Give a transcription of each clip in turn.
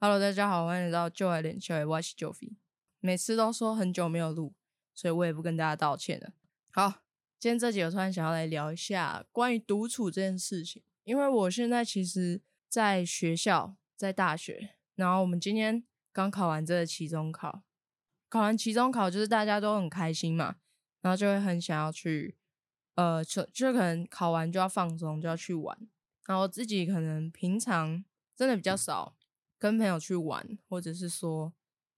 Hello，大家好，欢迎来到旧爱脸笑，我是 Joey。每次都说很久没有录，所以我也不跟大家道歉了。好，今天这集我突然想要来聊一下关于独处这件事情，因为我现在其实在学校，在大学，然后我们今天刚考完这个期中考，考完期中考就是大家都很开心嘛，然后就会很想要去，呃，就就可能考完就要放松，就要去玩，然后自己可能平常真的比较少。跟朋友去玩，或者是说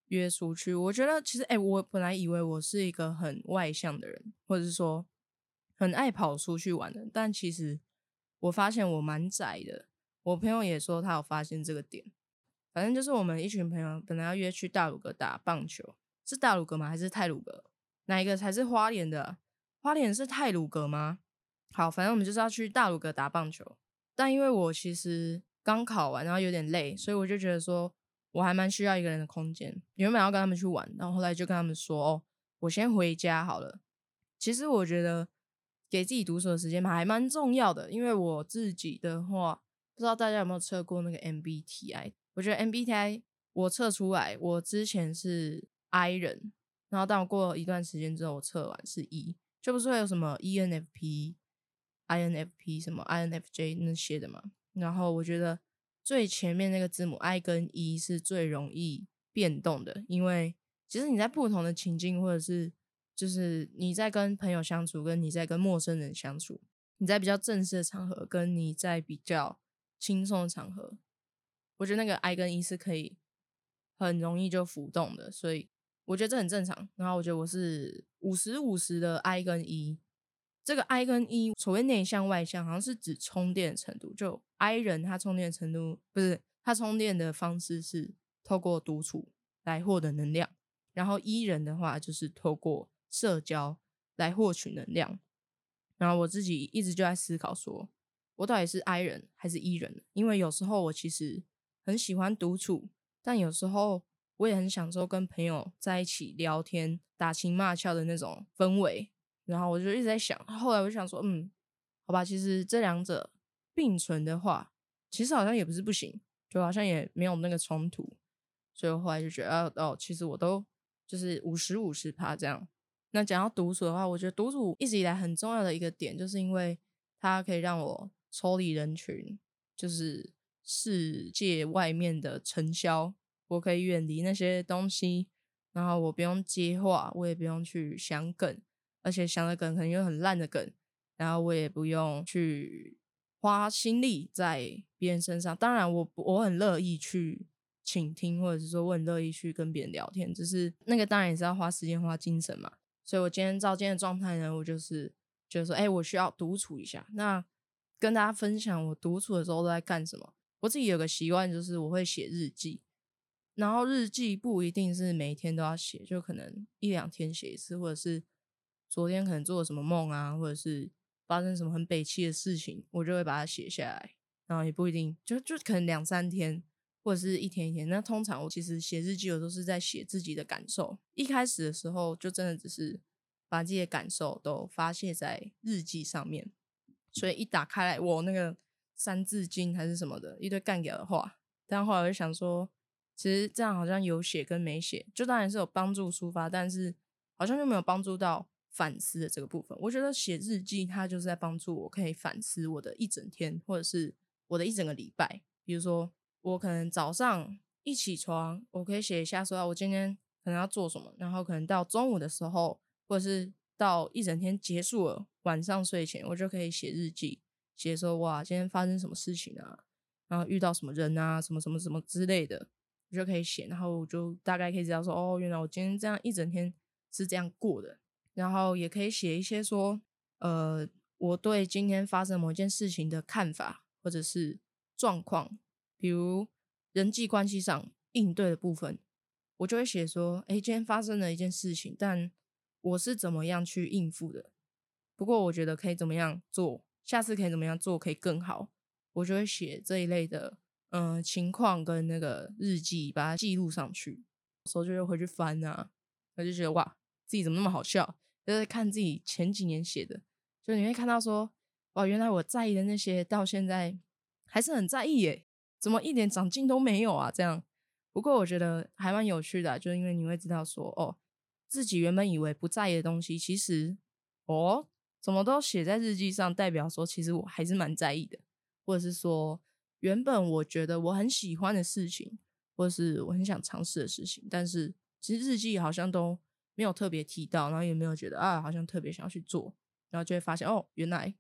约出去，我觉得其实，哎，我本来以为我是一个很外向的人，或者是说很爱跑出去玩的，但其实我发现我蛮宅的。我朋友也说他有发现这个点。反正就是我们一群朋友本来要约去大鲁阁打棒球，是大鲁阁吗？还是泰鲁阁？哪一个才是花莲的？花莲是泰鲁阁吗？好，反正我们就是要去大鲁阁打棒球，但因为我其实。刚考完，然后有点累，所以我就觉得说，我还蛮需要一个人的空间。原本要跟他们去玩，然后后来就跟他们说，哦，我先回家好了。其实我觉得给自己独处的时间还蛮重要的，因为我自己的话，不知道大家有没有测过那个 MBTI？我觉得 MBTI 我测出来，我之前是 I 人，然后当我过了一段时间之后，我测完是 E，就不是会有什么 ENFP、INFP 什么 INFJ 那些的嘛？然后我觉得最前面那个字母 I 跟 E 是最容易变动的，因为其实你在不同的情境，或者是就是你在跟朋友相处，跟你在跟陌生人相处，你在比较正式的场合，跟你在比较轻松的场合，我觉得那个 I 跟 E 是可以很容易就浮动的，所以我觉得这很正常。然后我觉得我是五十五十的 I 跟 E。这个 I 跟 E 所谓内向外向，好像是指充电程度。就 I 人他充电程度不是他充电的方式是透过独处来获得能量，然后 E 人的话就是透过社交来获取能量。然后我自己一直就在思考，说我到底是 I 人还是 E 人？因为有时候我其实很喜欢独处，但有时候我也很享受跟朋友在一起聊天、打情骂俏的那种氛围。然后我就一直在想，后来我就想说，嗯，好吧，其实这两者并存的话，其实好像也不是不行，就好像也没有那个冲突，所以后来就觉得，哦，其实我都就是五十五十趴这样。那讲到独处的话，我觉得独处一直以来很重要的一个点，就是因为它可以让我抽离人群，就是世界外面的尘嚣，我可以远离那些东西，然后我不用接话，我也不用去想梗。而且想的梗可能又很烂的梗，然后我也不用去花心力在别人身上。当然，我我很乐意去倾听，或者是说我很乐意去跟别人聊天，只是那个当然也是要花时间、花精神嘛。所以我今天照今天的状态呢，我就是就是说，哎，我需要独处一下。那跟大家分享我独处的时候都在干什么。我自己有个习惯，就是我会写日记，然后日记不一定是每天都要写，就可能一两天写一次，或者是。昨天可能做了什么梦啊，或者是发生什么很悲戚的事情，我就会把它写下来。然后也不一定，就就可能两三天，或者是一天一天。那通常我其实写日记，我都是在写自己的感受。一开始的时候，就真的只是把自己的感受都发泄在日记上面。所以一打开来，我那个三字经还是什么的一堆干掉的话，但后来我就想说，其实这样好像有写跟没写，就当然是有帮助抒发，但是好像就没有帮助到。反思的这个部分，我觉得写日记它就是在帮助我可以反思我的一整天，或者是我的一整个礼拜。比如说，我可能早上一起床，我可以写一下说啊我今天可能要做什么，然后可能到中午的时候，或者是到一整天结束了，晚上睡前，我就可以写日记，写说哇今天发生什么事情啊，然后遇到什么人啊，什么什么什么之类的，我就可以写，然后我就大概可以知道说哦，原来我今天这样一整天是这样过的。然后也可以写一些说，呃，我对今天发生某一件事情的看法，或者是状况，比如人际关系上应对的部分，我就会写说，哎，今天发生了一件事情，但我是怎么样去应付的？不过我觉得可以怎么样做，下次可以怎么样做可以更好，我就会写这一类的，嗯，情况跟那个日记，把它记录上去，所以就会回去翻啊，我就觉得哇。自己怎么那么好笑？就是看自己前几年写的，就你会看到说，哇，原来我在意的那些，到现在还是很在意耶，怎么一点长进都没有啊？这样，不过我觉得还蛮有趣的，就是因为你会知道说，哦，自己原本以为不在意的东西，其实哦，怎么都写在日记上，代表说其实我还是蛮在意的，或者是说原本我觉得我很喜欢的事情，或者是我很想尝试的事情，但是其实日记好像都没有特别提到，然后也没有觉得啊，好像特别想要去做，然后就会发现哦，原来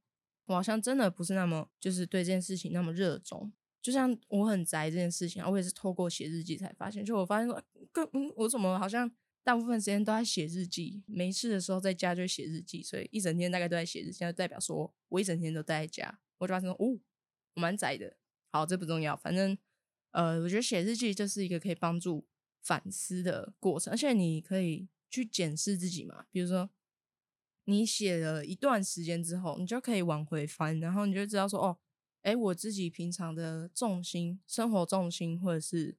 我好像真的不是那么就是对这件事情那么热衷。就像我很宅这件事情啊，我也是透过写日记才发现。就我发现说，更嗯，我怎么好像大部分时间都在写日记，没事的时候在家就写日记，所以一整天大概都在写日记，就代表说我一整天都待在家。我就发现说，哦，我蛮宅的。好，这不重要，反正呃，我觉得写日记就是一个可以帮助反思的过程，而且你可以去检视自己嘛。比如说，你写了一段时间之后，你就可以往回翻，然后你就知道说，哦。哎，我自己平常的重心、生活重心，或者是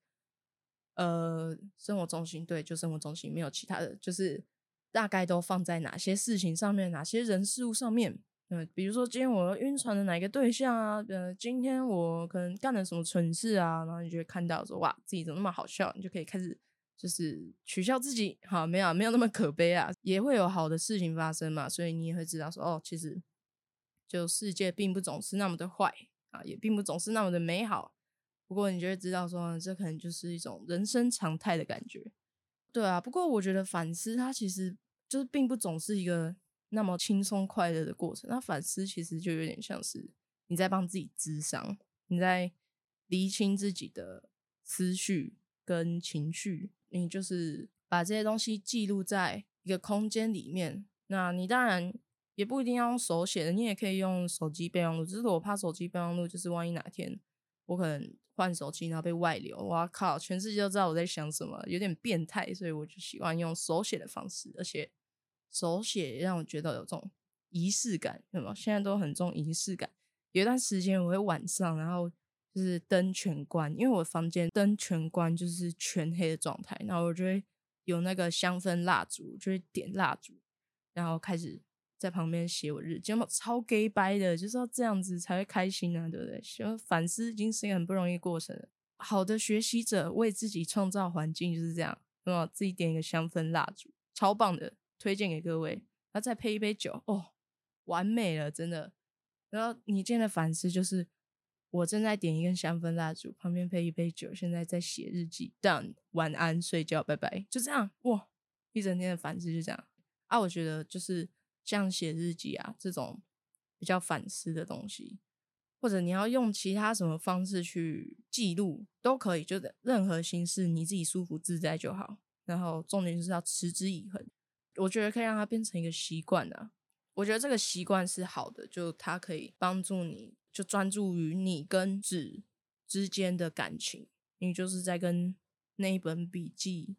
呃，生活重心，对，就生活重心，没有其他的，就是大概都放在哪些事情上面，哪些人事物上面。嗯，比如说今天我晕船的哪一个对象啊？呃，今天我可能干了什么蠢事啊？然后你就会看到说，哇，自己怎么那么好笑？你就可以开始就是取笑自己。好，没有，没有那么可悲啊，也会有好的事情发生嘛。所以你也会知道说，哦，其实就世界并不总是那么的坏。啊，也并不总是那么的美好。不过，你就会知道说，这可能就是一种人生常态的感觉。对啊，不过我觉得反思它其实就是并不总是一个那么轻松快乐的过程。那反思其实就有点像是你在帮自己治伤，你在厘清自己的思绪跟情绪。你就是把这些东西记录在一个空间里面。那你当然。也不一定要用手写的，你也可以用手机备忘录。只是我怕手机备忘录，就是万一哪天我可能换手机，然后被外流，哇靠，全世界都知道我在想什么，有点变态。所以我就喜欢用手写的方式，而且手写让我觉得有这种仪式感，对吗？现在都很重仪式感。有一段时间我会晚上，然后就是灯全关，因为我房间灯全关就是全黑的状态，然后我就会有那个香氛蜡烛，就会点蜡烛，然后开始。在旁边写我日记，超 gay 掰的，就是要这样子才会开心啊，对不对？就反思已经是一个很不容易过程。好的学习者为自己创造环境就是这样，那么自己点一个香氛蜡烛，超棒的，推荐给各位。然后再配一杯酒，哦，完美了，真的。然后你今天的反思就是，我正在点一根香氛蜡烛，旁边配一杯酒，现在在写日记。Done，晚安，睡觉，拜拜，就这样。哇，一整天的反思就这样啊，我觉得就是。像写日记啊这种比较反思的东西，或者你要用其他什么方式去记录都可以，就任何形式你自己舒服自在就好。然后重点就是要持之以恒，我觉得可以让它变成一个习惯啊。我觉得这个习惯是好的，就它可以帮助你就专注于你跟纸之间的感情，你就是在跟那一本笔记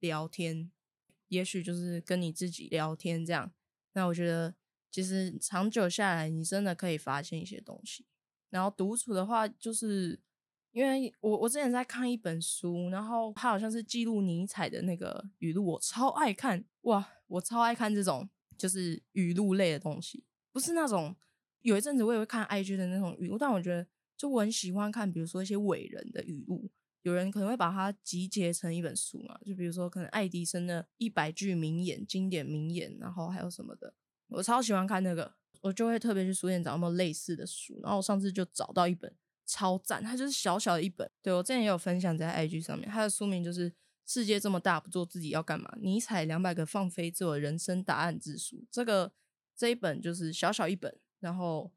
聊天，也许就是跟你自己聊天这样。那我觉得，其实长久下来，你真的可以发现一些东西。然后独处的话，就是因为我我之前在看一本书，然后它好像是记录尼采的那个语录，我超爱看哇！我超爱看这种就是语录类的东西，不是那种有一阵子我也会看 IG 的那种语录，但我觉得就我很喜欢看，比如说一些伟人的语录。有人可能会把它集结成一本书嘛？就比如说，可能爱迪生的一百句名言、经典名言，然后还有什么的，我超喜欢看那个，我就会特别去书店找有没有类似的书。然后我上次就找到一本超赞，它就是小小的一本。对我之前也有分享在 IG 上面，它的书名就是《世界这么大，不做自己要干嘛》。尼采两百个放飞自我人生答案之书。这个这一本就是小小一本，然后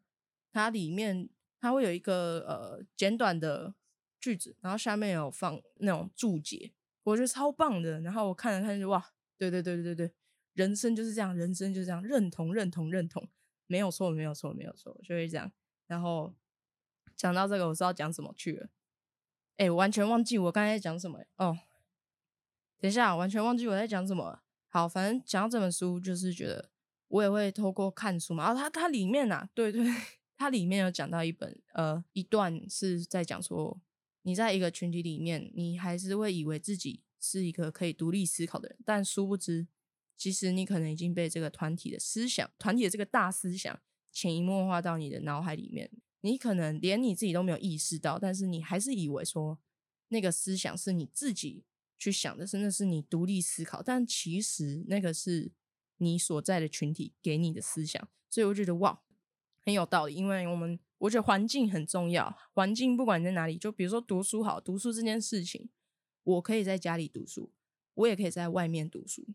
它里面它会有一个呃简短的。句子，然后下面有放那种注解，我觉得超棒的。然后我看了看，就哇，对对对对对对，人生就是这样，人生就是这样，认同认同认同，没有错没有错没有错，就会这样。然后讲到这个，我知道讲什么去了，哎，完全忘记我刚才讲什么哦。等一下，完全忘记我在讲什么。好，反正讲到这本书，就是觉得我也会透过看书嘛。然后它它里面啊，对对，它里面有讲到一本呃一段是在讲说。你在一个群体里面，你还是会以为自己是一个可以独立思考的人，但殊不知，其实你可能已经被这个团体的思想、团体的这个大思想潜移默化到你的脑海里面。你可能连你自己都没有意识到，但是你还是以为说那个思想是你自己去想的，是那是你独立思考，但其实那个是你所在的群体给你的思想，所以我觉得哇，很有道理。因为我们我觉得环境很重要，环境不管在哪里，就比如说读书好，读书这件事情，我可以在家里读书，我也可以在外面读书。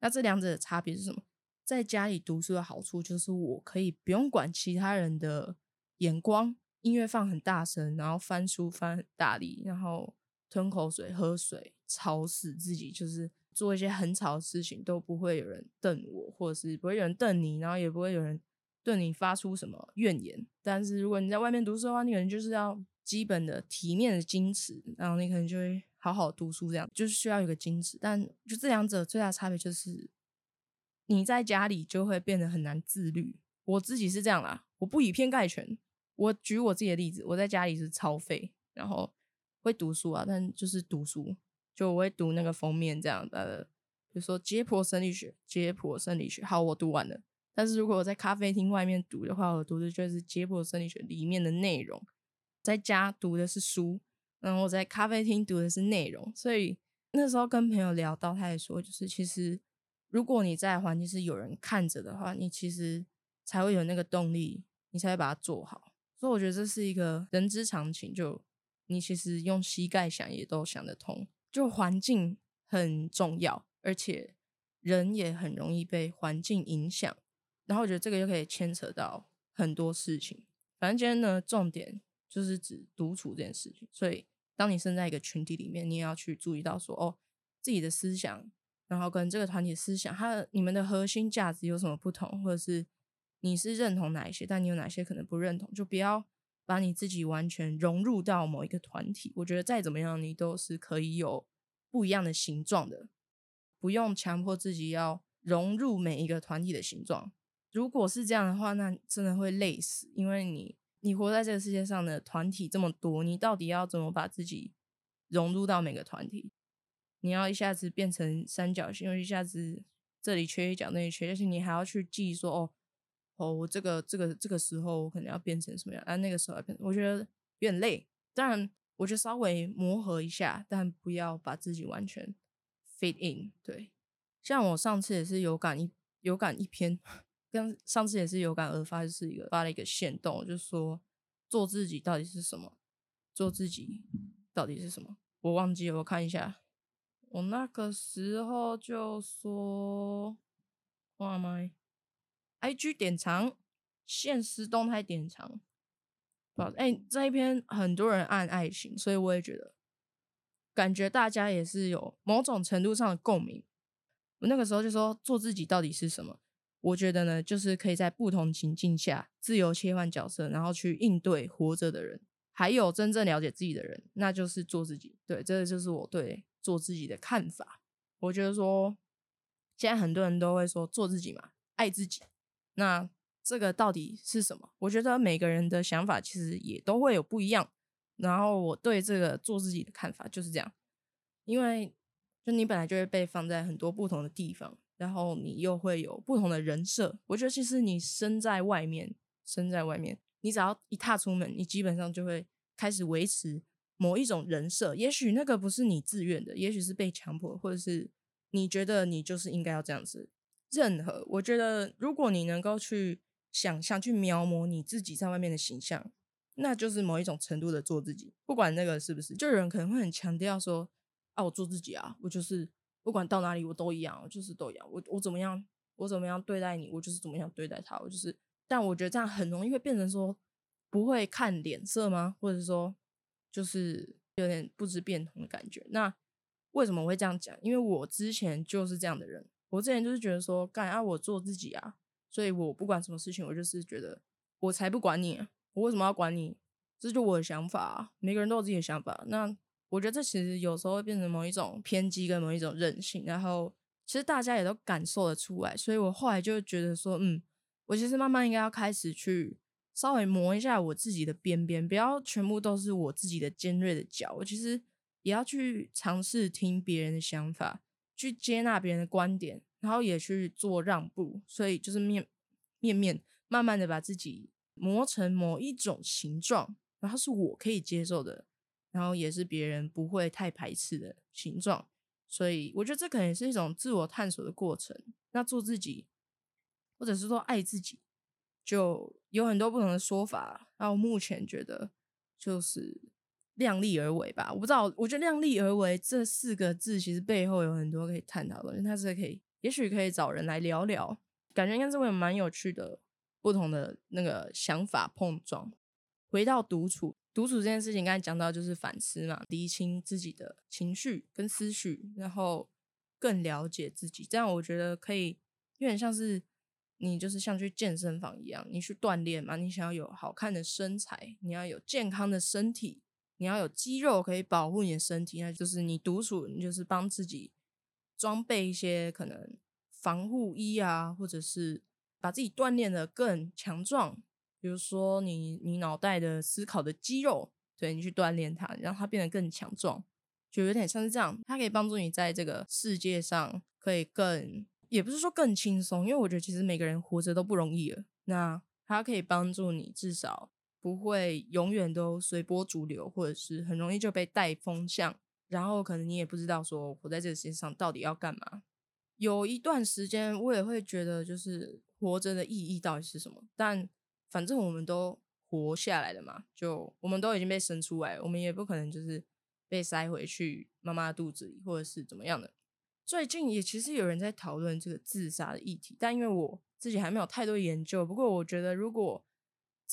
那这两者的差别是什么？在家里读书的好处就是我可以不用管其他人的眼光。音乐放很大声，然后翻书翻很大力，然后吞口水、喝水，吵死自己，就是做一些很吵的事情，都不会有人瞪我，或者是不会有人瞪你，然后也不会有人对你发出什么怨言。但是如果你在外面读书的话，你可能就是要基本的体面的矜持，然后你可能就会好好读书，这样就是需要有个矜持。但就这两者最大差别就是，你在家里就会变得很难自律。我自己是这样啦，我不以偏概全。我举我自己的例子，我在家里是超废，然后会读书啊，但就是读书，就我会读那个封面这样的，比如说解剖生理学，解剖生理学，好，我读完了。但是如果我在咖啡厅外面读的话，我读的就是解剖生理学里面的内容，在家读的是书，然后我在咖啡厅读的是内容。所以那时候跟朋友聊到，他也说，就是其实如果你在环境是有人看着的话，你其实才会有那个动力，你才会把它做好。所以我觉得这是一个人之常情，就你其实用膝盖想也都想得通。就环境很重要，而且人也很容易被环境影响。然后我觉得这个又可以牵扯到很多事情。反正今天呢，重点就是指独处这件事情。所以当你身在一个群体里面，你也要去注意到说，哦，自己的思想，然后跟这个团体思想，它你们的核心价值有什么不同，或者是。你是认同哪一些，但你有哪些可能不认同，就不要把你自己完全融入到某一个团体。我觉得再怎么样，你都是可以有不一样的形状的，不用强迫自己要融入每一个团体的形状。如果是这样的话，那真的会累死，因为你你活在这个世界上的团体这么多，你到底要怎么把自己融入到每个团体？你要一下子变成三角形，又一下子这里缺一角，那里缺，而且你还要去记说哦。哦，我这个这个这个时候我可能要变成什么样？啊，那个时候要变，我觉得有点累。当然，我觉得稍微磨合一下，但不要把自己完全 fit in。对，像我上次也是有感一有感一篇，跟上次也是有感而发，就是一个发了一个线动，就说做自己到底是什么？做自己到底是什么？我忘记，我看一下。我那个时候就说，哇妈！I G 点藏，现实动态点藏，不，哎，这一篇很多人按爱情，所以我也觉得，感觉大家也是有某种程度上的共鸣。我那个时候就说，做自己到底是什么？我觉得呢，就是可以在不同情境下自由切换角色，然后去应对活着的人，还有真正了解自己的人，那就是做自己。对，这个就是我对做自己的看法。我觉得说，现在很多人都会说做自己嘛，爱自己。那这个到底是什么？我觉得每个人的想法其实也都会有不一样。然后我对这个做自己的看法就是这样，因为就你本来就会被放在很多不同的地方，然后你又会有不同的人设。我觉得其实你身在外面，身在外面，你只要一踏出门，你基本上就会开始维持某一种人设。也许那个不是你自愿的，也许是被强迫，或者是你觉得你就是应该要这样子。任何，我觉得，如果你能够去想象、去描摹你自己在外面的形象，那就是某一种程度的做自己。不管那个是不是，就有人可能会很强调说：“啊，我做自己啊，我就是不管到哪里我都一样，我就是都一样。我我怎么样，我怎么样对待你，我就是怎么样对待他。我就是。”但我觉得这样很容易会变成说不会看脸色吗？或者说就是有点不知变通的感觉。那为什么我会这样讲？因为我之前就是这样的人。我之前就是觉得说，干啊，我做自己啊，所以我不管什么事情，我就是觉得我才不管你，我为什么要管你？这就我的想法，每个人都有自己的想法。那我觉得这其实有时候会变成某一种偏激跟某一种任性，然后其实大家也都感受得出来。所以我后来就觉得说，嗯，我其实慢慢应该要开始去稍微磨一下我自己的边边，不要全部都是我自己的尖锐的角。我其实也要去尝试听别人的想法。去接纳别人的观点，然后也去做让步，所以就是面面面慢慢的把自己磨成某一种形状，然后是我可以接受的然后也是别人不会太排斥的形状。所以我觉得这可能也是一种自我探索的过程。那做自己，或者是说爱自己，就有很多不同的说法。然后目前觉得就是量力而为吧。我不知道，我觉得量力而为这四个字其实背后有很多可以探讨的东西。它是可以，也许可以找人来聊聊，感觉应该是会蛮有趣的，不同的那个想法碰撞。回到独处，独处这件事情，刚才讲到就是反思嘛，理清自己的情绪跟思绪，然后更了解自己。这样我觉得可以，有点像是你就是像去健身房一样，你去锻炼嘛，你想要有好看的身材，你要有健康的身体，你要有肌肉可以保护你的身体，那就是你独处，你就是帮自己装备一些可能防护衣啊，或者是把自己锻炼的更强壮。比如说，你你脑袋的思考的肌肉，对你去锻炼它，让它变得更强壮，就有点像是这样。它可以帮助你在这个世界上可以更，也不是说更轻松，因为我觉得其实每个人活着都不容易了。那它可以帮助你至少不会永远都随波逐流，或者是很容易就被带风向，然后可能你也不知道说活在这个世界上到底要干嘛。有一段时间我也会觉得，就是活着的意义到底是什么，但。反正我们都活下来了嘛，就我们都已经被生出来，我们也不可能就是被塞回去妈妈肚子里，或者是怎么样的。最近也其实有人在讨论这个自杀的议题，但因为我自己还没有太多研究。不过我觉得，如果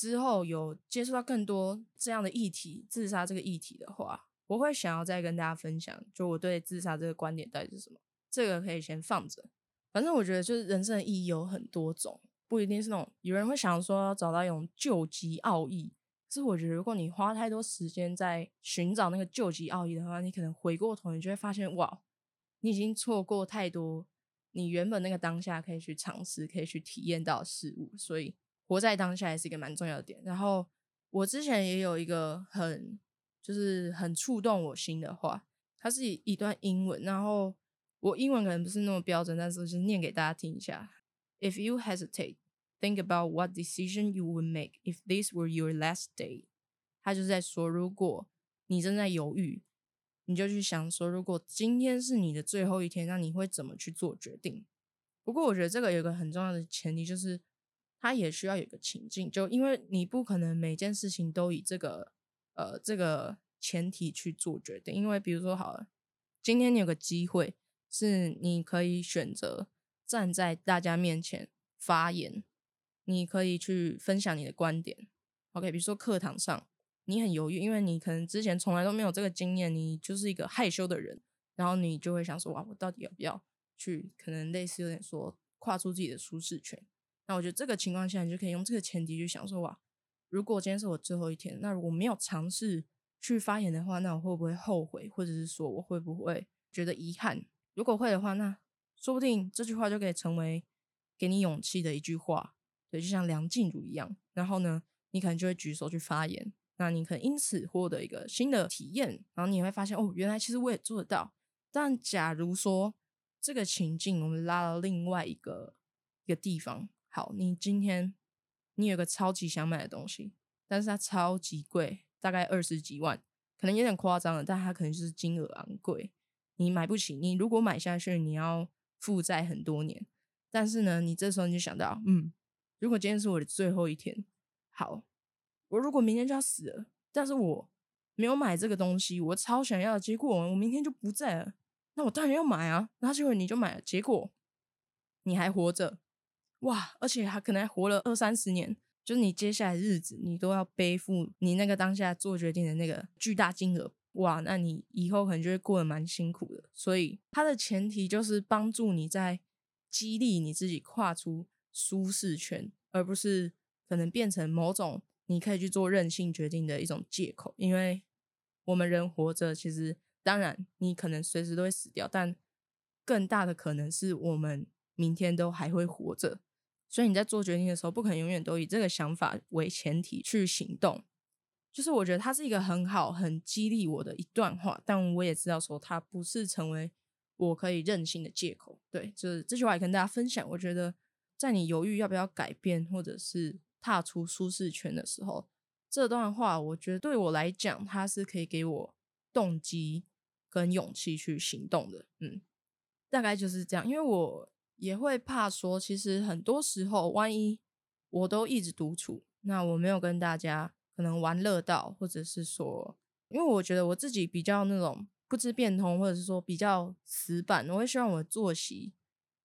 之后有接触到更多这样的议题，自杀这个议题的话，我会想要再跟大家分享，就我对自杀这个观点到底是什么。这个可以先放着。反正我觉得，就是人生的意义有很多种。不一定是那种有人会想说找到一种救急奥义，是我觉得如果你花太多时间在寻找那个救急奥义的话，你可能回过头你就会发现，哇，你已经错过太多你原本那个当下可以去尝试、可以去体验到事物。所以活在当下也是一个蛮重要的点。然后我之前也有一个很就是很触动我心的话，它是一段英文，然后我英文可能不是那么标准，但是就是念给大家听一下。If you hesitate, think about what decision you would make if this were your last day。他就是在说，如果你正在犹豫，你就去想说，如果今天是你的最后一天，那你会怎么去做决定？不过我觉得这个有个很重要的前提，就是它也需要有个情境，就因为你不可能每件事情都以这个呃这个前提去做决定。因为比如说好了，今天你有个机会是你可以选择。站在大家面前发言，你可以去分享你的观点。OK，比如说课堂上你很犹豫，因为你可能之前从来都没有这个经验，你就是一个害羞的人，然后你就会想说：哇，我到底要不要去？可能类似有点说跨出自己的舒适圈。那我觉得这个情况下，你就可以用这个前提去想说：哇，如果今天是我最后一天，那我没有尝试去发言的话，那我会不会后悔？或者是说我会不会觉得遗憾？如果会的话，那。说不定这句话就可以成为给你勇气的一句话，对，就像梁静茹一样。然后呢，你可能就会举手去发言，那你可能因此获得一个新的体验。然后你会发现，哦，原来其实我也做得到。但假如说这个情境，我们拉到另外一个一个地方，好，你今天你有个超级想买的东西，但是它超级贵，大概二十几万，可能有点夸张了，但它可能就是金额昂贵，你买不起。你如果买下去，你要负债很多年，但是呢，你这时候你就想到，嗯，如果今天是我的最后一天，好，我如果明天就要死了，但是我没有买这个东西，我超想要，结果我明天就不在了，那我当然要买啊。然后结果你就买了，结果你还活着，哇，而且还可能还活了二三十年，就是你接下来日子你都要背负你那个当下做决定的那个巨大金额。哇，那你以后可能就会过得蛮辛苦的。所以它的前提就是帮助你在激励你自己跨出舒适圈，而不是可能变成某种你可以去做任性决定的一种借口。因为我们人活着，其实当然你可能随时都会死掉，但更大的可能是我们明天都还会活着。所以你在做决定的时候，不可能永远都以这个想法为前提去行动。就是我觉得它是一个很好、很激励我的一段话，但我也知道说它不是成为我可以任性的借口。对，就是这句话也跟大家分享。我觉得在你犹豫要不要改变，或者是踏出舒适圈的时候，这段话，我觉得对我来讲，它是可以给我动机跟勇气去行动的。嗯，大概就是这样。因为我也会怕说，其实很多时候，万一我都一直独处，那我没有跟大家可能玩乐到，或者是说，因为我觉得我自己比较那种不知变通，或者是说比较死板，我会希望我的作息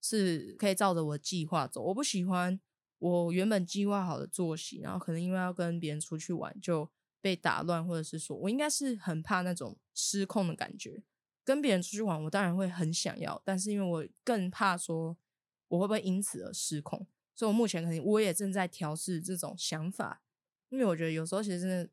是可以照着我的计划走。我不喜欢。我原本计划好的作息，然后可能因为要跟别人出去玩就被打乱，或者是说我应该是很怕那种失控的感觉。跟别人出去玩，我当然会很想要，但是因为我更怕说我会不会因此而失控，所以我目前肯定我也正在调试这种想法。因为我觉得有时候其实真的，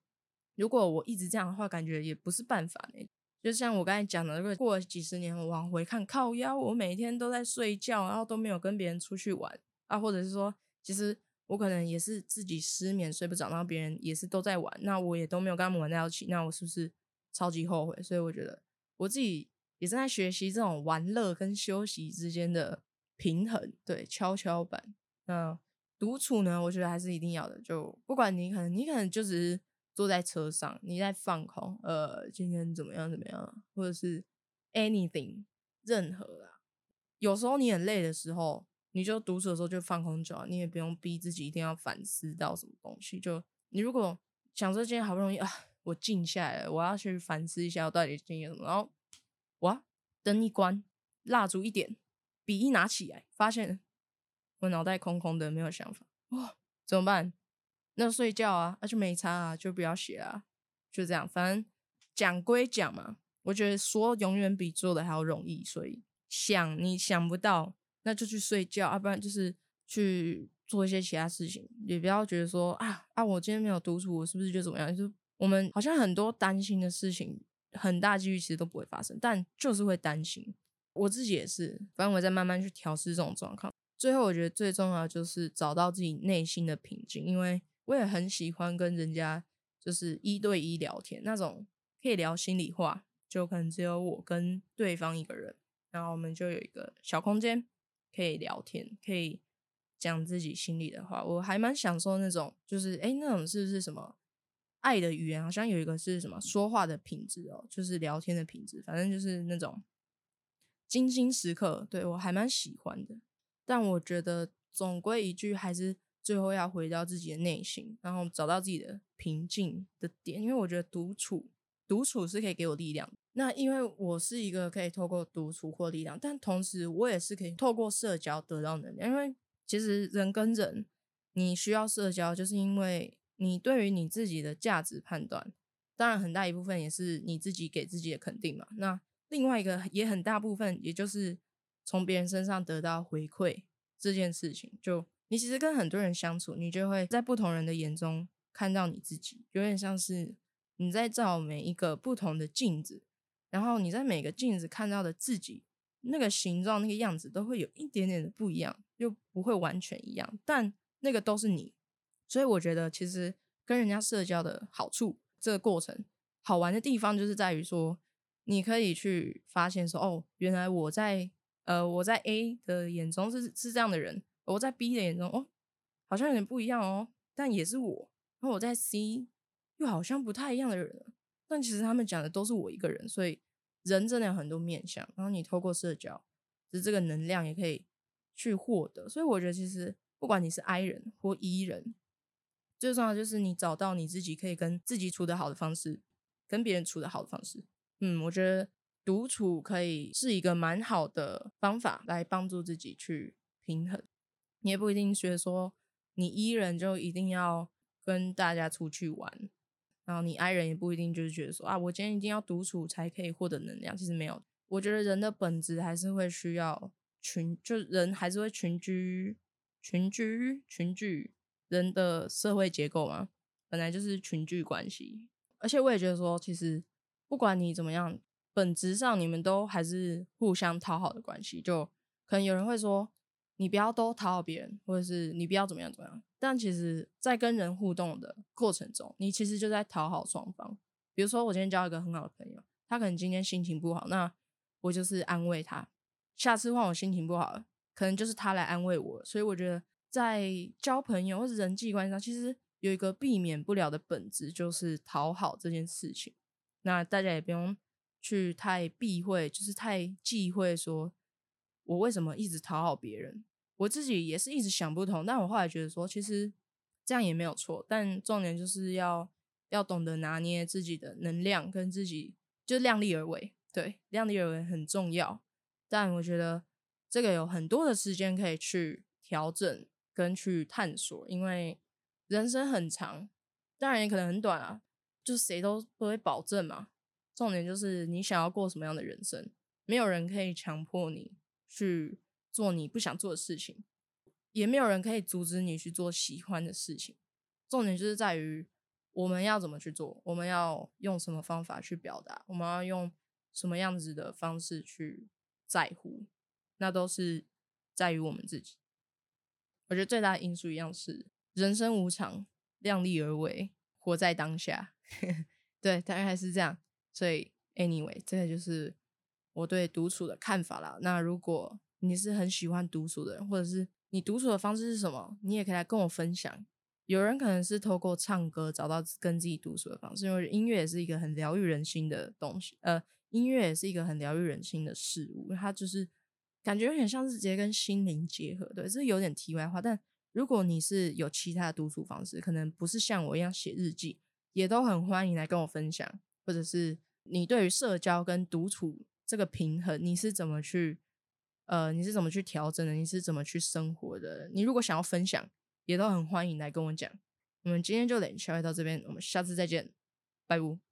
如果我一直这样的话，感觉也不是办法呢。就像我刚才讲的，如果过了几十年，往回看，靠腰，我每天都在睡觉，然后都没有跟别人出去玩啊，或者是说。其实我可能也是自己失眠睡不着，然后别人也是都在玩，那我也都没有跟他们玩在一起，那我是不是超级后悔？所以我觉得我自己也正在学习这种玩乐跟休息之间的平衡，对，跷跷板。那独处呢，我觉得还是一定要的。就不管你可能你可能就只是坐在车上，你在放空，呃，今天怎么样怎么样，或者是 anything 任何啦。有时候你很累的时候。你就独处的时候就放空就好，你也不用逼自己一定要反思到什么东西。就你如果想说今天好不容易啊，我静下来了，我要去反思一下我到底经历什么。然后哇，灯一关，蜡烛一点，笔一拿起来，发现我脑袋空空的，没有想法。哇，怎么办？那睡觉啊，那就没差啊，就不要写啊，就这样。反正讲归讲嘛，我觉得说永远比做的还要容易，所以想你想不到。那就去睡觉，要不然就是去做一些其他事情。也不要觉得说啊啊，我今天没有独处，我是不是就怎么样？就是我们好像很多担心的事情，很大几率其实都不会发生，但就是会担心。我自己也是，反正我在慢慢去调试这种状况。最后，我觉得最重要就是找到自己内心的平静，因为我也很喜欢跟人家就是一对一聊天，那种可以聊心里话，就可能只有我跟对方一个人，然后我们就有一个小空间。可以聊天，可以讲自己心里的话，我还蛮享受那种，就是哎，那种是不是什么爱的语言？好像有一个是什么说话的品质哦，就是聊天的品质，反正就是那种精心时刻，对我还蛮喜欢的。但我觉得总归一句，还是最后要回到自己的内心，然后找到自己的平静的点，因为我觉得独处。独处是可以给我力量，那因为我是一个可以透过独处获力量，但同时我也是可以透过社交得到能量。因为其实人跟人，你需要社交，就是因为你对于你自己的价值判断，当然很大一部分也是你自己给自己的肯定嘛。那另外一个也很大部分，也就是从别人身上得到回馈这件事情。就你其实跟很多人相处，你就会在不同人的眼中看到你自己，有点像是。你在照每一个不同的镜子，然后你在每个镜子看到的自己，那个形状、那个样子都会有一点点的不一样，又不会完全一样，但那个都是你。所以我觉得，其实跟人家社交的好处，这个过程好玩的地方，就是在于说，你可以去发现说，哦，原来我在呃我在 A 的眼中是是这样的人，我在 B 的眼中，哦，好像有点不一样哦，但也是我。然后我在 C。又好像不太一样的人，但其实他们讲的都是我一个人，所以人真的有很多面相。然后你透过社交，是这个能量也可以去获得。所以我觉得，其实不管你是 I 人或 E 人，最重要就是你找到你自己可以跟自己处得好的方式，跟别人处得好的方式。嗯，我觉得独处可以是一个蛮好的方法来帮助自己去平衡。你也不一定觉得说你 E 人就一定要跟大家出去玩。然后你爱人也不一定就是觉得说啊，我今天一定要独处才可以获得能量。其实没有，我觉得人的本质还是会需要群，就人还是会群居、群居、群聚。人的社会结构嘛，本来就是群聚关系。而且我也觉得说，其实不管你怎么样，本质上你们都还是互相讨好的关系。就可能有人会说。你不要都讨好别人，或者是你不要怎么样怎么样。但其实，在跟人互动的过程中，你其实就在讨好双方。比如说，我今天交一个很好的朋友，他可能今天心情不好，那我就是安慰他。下次换我心情不好，可能就是他来安慰我。所以我觉得，在交朋友或者人际关系上，其实有一个避免不了的本质，就是讨好这件事情。那大家也不用去太避讳，就是太忌讳，说我为什么一直讨好别人？我自己也是一直想不通。但我后来觉得说，其实这样也没有错。但重点就是要要懂得拿捏自己的能量，跟自己就量力而为。对，量力而为很重要。但我觉得这个有很多的时间可以去调整跟去探索，因为人生很长，当然也可能很短啊，就谁都不会保证嘛。重点就是你想要过什么样的人生，没有人可以强迫你去做你不想做的事情，也没有人可以阻止你去做喜欢的事情。重点就是在于我们要怎么去做，我们要用什么方法去表达，我们要用什么样子的方式去。在乎，那都是在于我们自己。我觉得最大的因素一样是人生无常，量力而为，活在当下。对，大概是这样。所以，anyway，这个就是我对独处的看法啦。那如果你是很喜欢独处的人，或者是你独处的方式是什么，你也可以来跟我分享。有人可能是透过唱歌找到跟自己独处的方式，因为音乐也是一个很疗愈人心的东西。呃。音乐也是一个很疗愈人心的事物，它就是感觉有点像是直接跟心灵结合。对，这有点题外话。但如果你是有其他的独处方式，可能不是像我一样写日记，也都很欢迎来跟我分享。或者是你对于社交跟独处这个平衡，你是怎么去呃，你是怎么去调整的？你是怎么去生活的？你如果想要分享，也都很欢迎来跟我讲。我们今天就连聊到这边，我们下次再见，拜拜。